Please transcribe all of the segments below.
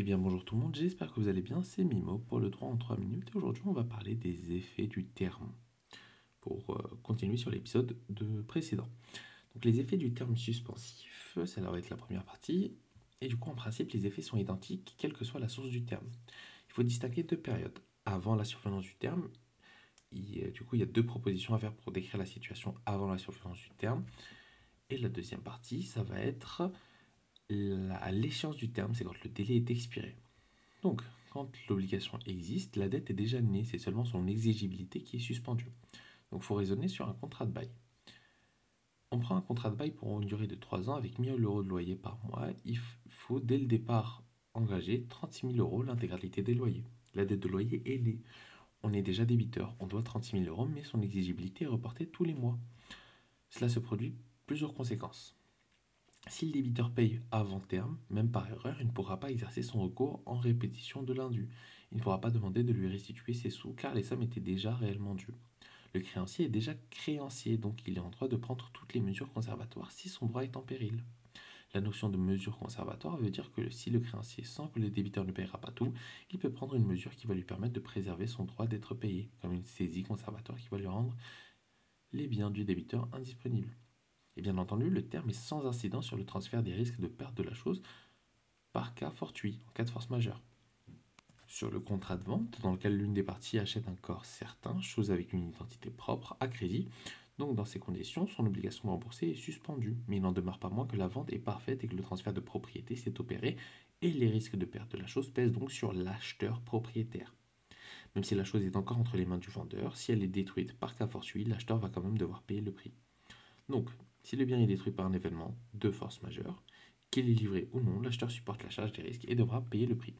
Eh bien bonjour tout le monde, j'espère que vous allez bien, c'est Mimo pour le droit en 3 minutes et aujourd'hui on va parler des effets du terme pour euh, continuer sur l'épisode de précédent. Donc les effets du terme suspensif, ça va être la première partie et du coup en principe les effets sont identiques quelle que soit la source du terme. Il faut distinguer deux périodes. Avant la survenance du terme, du coup il y a deux propositions à faire pour décrire la situation avant la survenance du terme et la deuxième partie ça va être à l'échéance du terme, c'est quand le délai est expiré. Donc, quand l'obligation existe, la dette est déjà née, c'est seulement son exigibilité qui est suspendue. Donc, il faut raisonner sur un contrat de bail. On prend un contrat de bail pour une durée de 3 ans avec 1000 euros de loyer par mois. Il faut dès le départ engager 36 000 euros l'intégralité des loyers. La dette de loyer est née. On est déjà débiteur, on doit 36 000 euros, mais son exigibilité est reportée tous les mois. Cela se produit plusieurs conséquences. Si le débiteur paye avant terme, même par erreur, il ne pourra pas exercer son recours en répétition de l'indu. Il ne pourra pas demander de lui restituer ses sous car les sommes étaient déjà réellement dues. Le créancier est déjà créancier, donc il est en droit de prendre toutes les mesures conservatoires si son droit est en péril. La notion de mesure conservatoire veut dire que si le créancier sent que le débiteur ne paiera pas tout, il peut prendre une mesure qui va lui permettre de préserver son droit d'être payé, comme une saisie conservatoire qui va lui rendre les biens du débiteur indisponibles. Et bien entendu, le terme est sans incident sur le transfert des risques de perte de la chose par cas fortuit, en cas de force majeure. Sur le contrat de vente, dans lequel l'une des parties achète un corps certain, chose avec une identité propre, à crédit, donc dans ces conditions, son obligation de rembourser est suspendue, mais il n'en demeure pas moins que la vente est parfaite et que le transfert de propriété s'est opéré, et les risques de perte de la chose pèsent donc sur l'acheteur propriétaire. Même si la chose est encore entre les mains du vendeur, si elle est détruite par cas fortuit, l'acheteur va quand même devoir payer le prix. Donc, si le bien est détruit par un événement de force majeure, qu'il est livré ou non, l'acheteur supporte la charge des risques et devra payer le prix.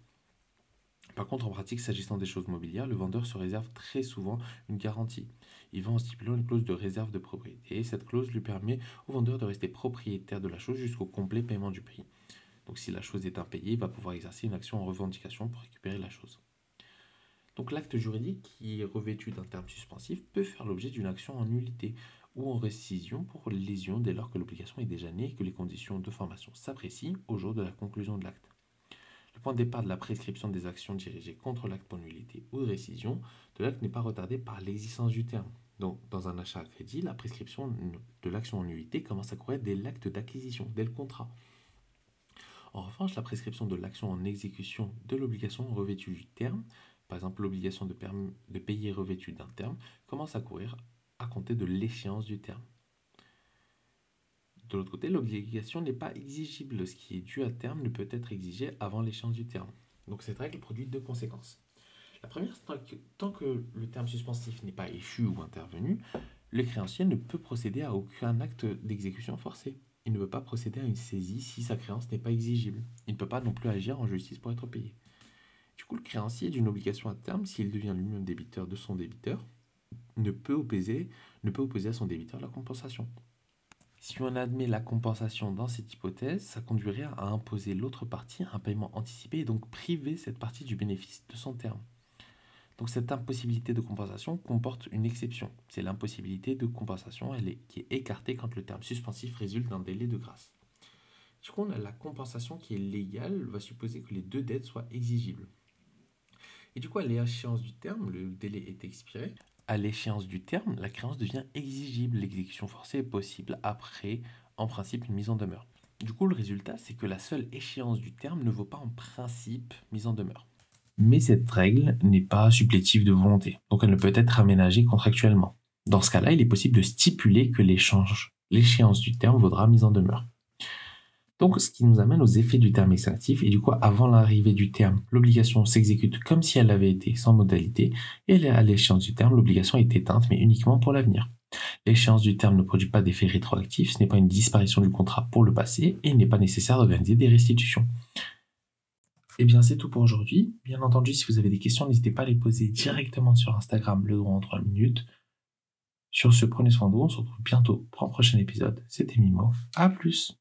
Par contre, en pratique, s'agissant des choses mobilières, le vendeur se réserve très souvent une garantie. Il vend en stipulant une clause de réserve de propriété. Et cette clause lui permet au vendeur de rester propriétaire de la chose jusqu'au complet paiement du prix. Donc si la chose est impayée, il va pouvoir exercer une action en revendication pour récupérer la chose. Donc l'acte juridique qui est revêtu d'un terme suspensif peut faire l'objet d'une action en nullité ou en récision pour lésion dès lors que l'obligation est déjà née et que les conditions de formation s'apprécient au jour de la conclusion de l'acte. Le point de départ de la prescription des actions dirigées contre l'acte pour nullité ou de récision de l'acte n'est pas retardé par l'existence du terme. Donc, dans un achat à crédit, la prescription de l'action en nullité commence à courir dès l'acte d'acquisition, dès le contrat. En revanche, la prescription de l'action en exécution de l'obligation revêtue du terme, par exemple l'obligation de, de payer revêtue d'un terme, commence à courir à compter de l'échéance du terme. De l'autre côté, l'obligation n'est pas exigible. Ce qui est dû à terme ne peut être exigé avant l'échéance du terme. Donc cette règle produit deux conséquences. La première, tant que le terme suspensif n'est pas échu ou intervenu, le créancier ne peut procéder à aucun acte d'exécution forcée. Il ne peut pas procéder à une saisie si sa créance n'est pas exigible. Il ne peut pas non plus agir en justice pour être payé. Du coup, le créancier d'une obligation à terme, s'il devient lui-même débiteur de son débiteur, ne peut, opposer, ne peut opposer à son débiteur la compensation. Si on admet la compensation dans cette hypothèse, ça conduirait à imposer l'autre partie un paiement anticipé et donc priver cette partie du bénéfice de son terme. Donc cette impossibilité de compensation comporte une exception. C'est l'impossibilité de compensation qui est écartée quand le terme suspensif résulte d'un délai de grâce. Du coup, on a la compensation qui est légale, va supposer que les deux dettes soient exigibles. Et du coup, à l'échéance du terme, le délai est expiré, à l'échéance du terme, la créance devient exigible. L'exécution forcée est possible après, en principe, une mise en demeure. Du coup, le résultat, c'est que la seule échéance du terme ne vaut pas en principe mise en demeure. Mais cette règle n'est pas supplétive de volonté, donc elle ne peut être aménagée contractuellement. Dans ce cas-là, il est possible de stipuler que l'échéance du terme vaudra mise en demeure. Donc, ce qui nous amène aux effets du terme extinctif, et du coup, avant l'arrivée du terme, l'obligation s'exécute comme si elle avait été sans modalité, et à l'échéance du terme, l'obligation est éteinte, mais uniquement pour l'avenir. L'échéance du terme ne produit pas d'effet rétroactif, ce n'est pas une disparition du contrat pour le passé, et il n'est pas nécessaire d'organiser des restitutions. Eh bien, c'est tout pour aujourd'hui. Bien entendu, si vous avez des questions, n'hésitez pas à les poser directement sur Instagram, le droit en 3 minutes. Sur ce, prenez soin de vous, on se retrouve bientôt pour un prochain épisode. C'était Mimo. À plus!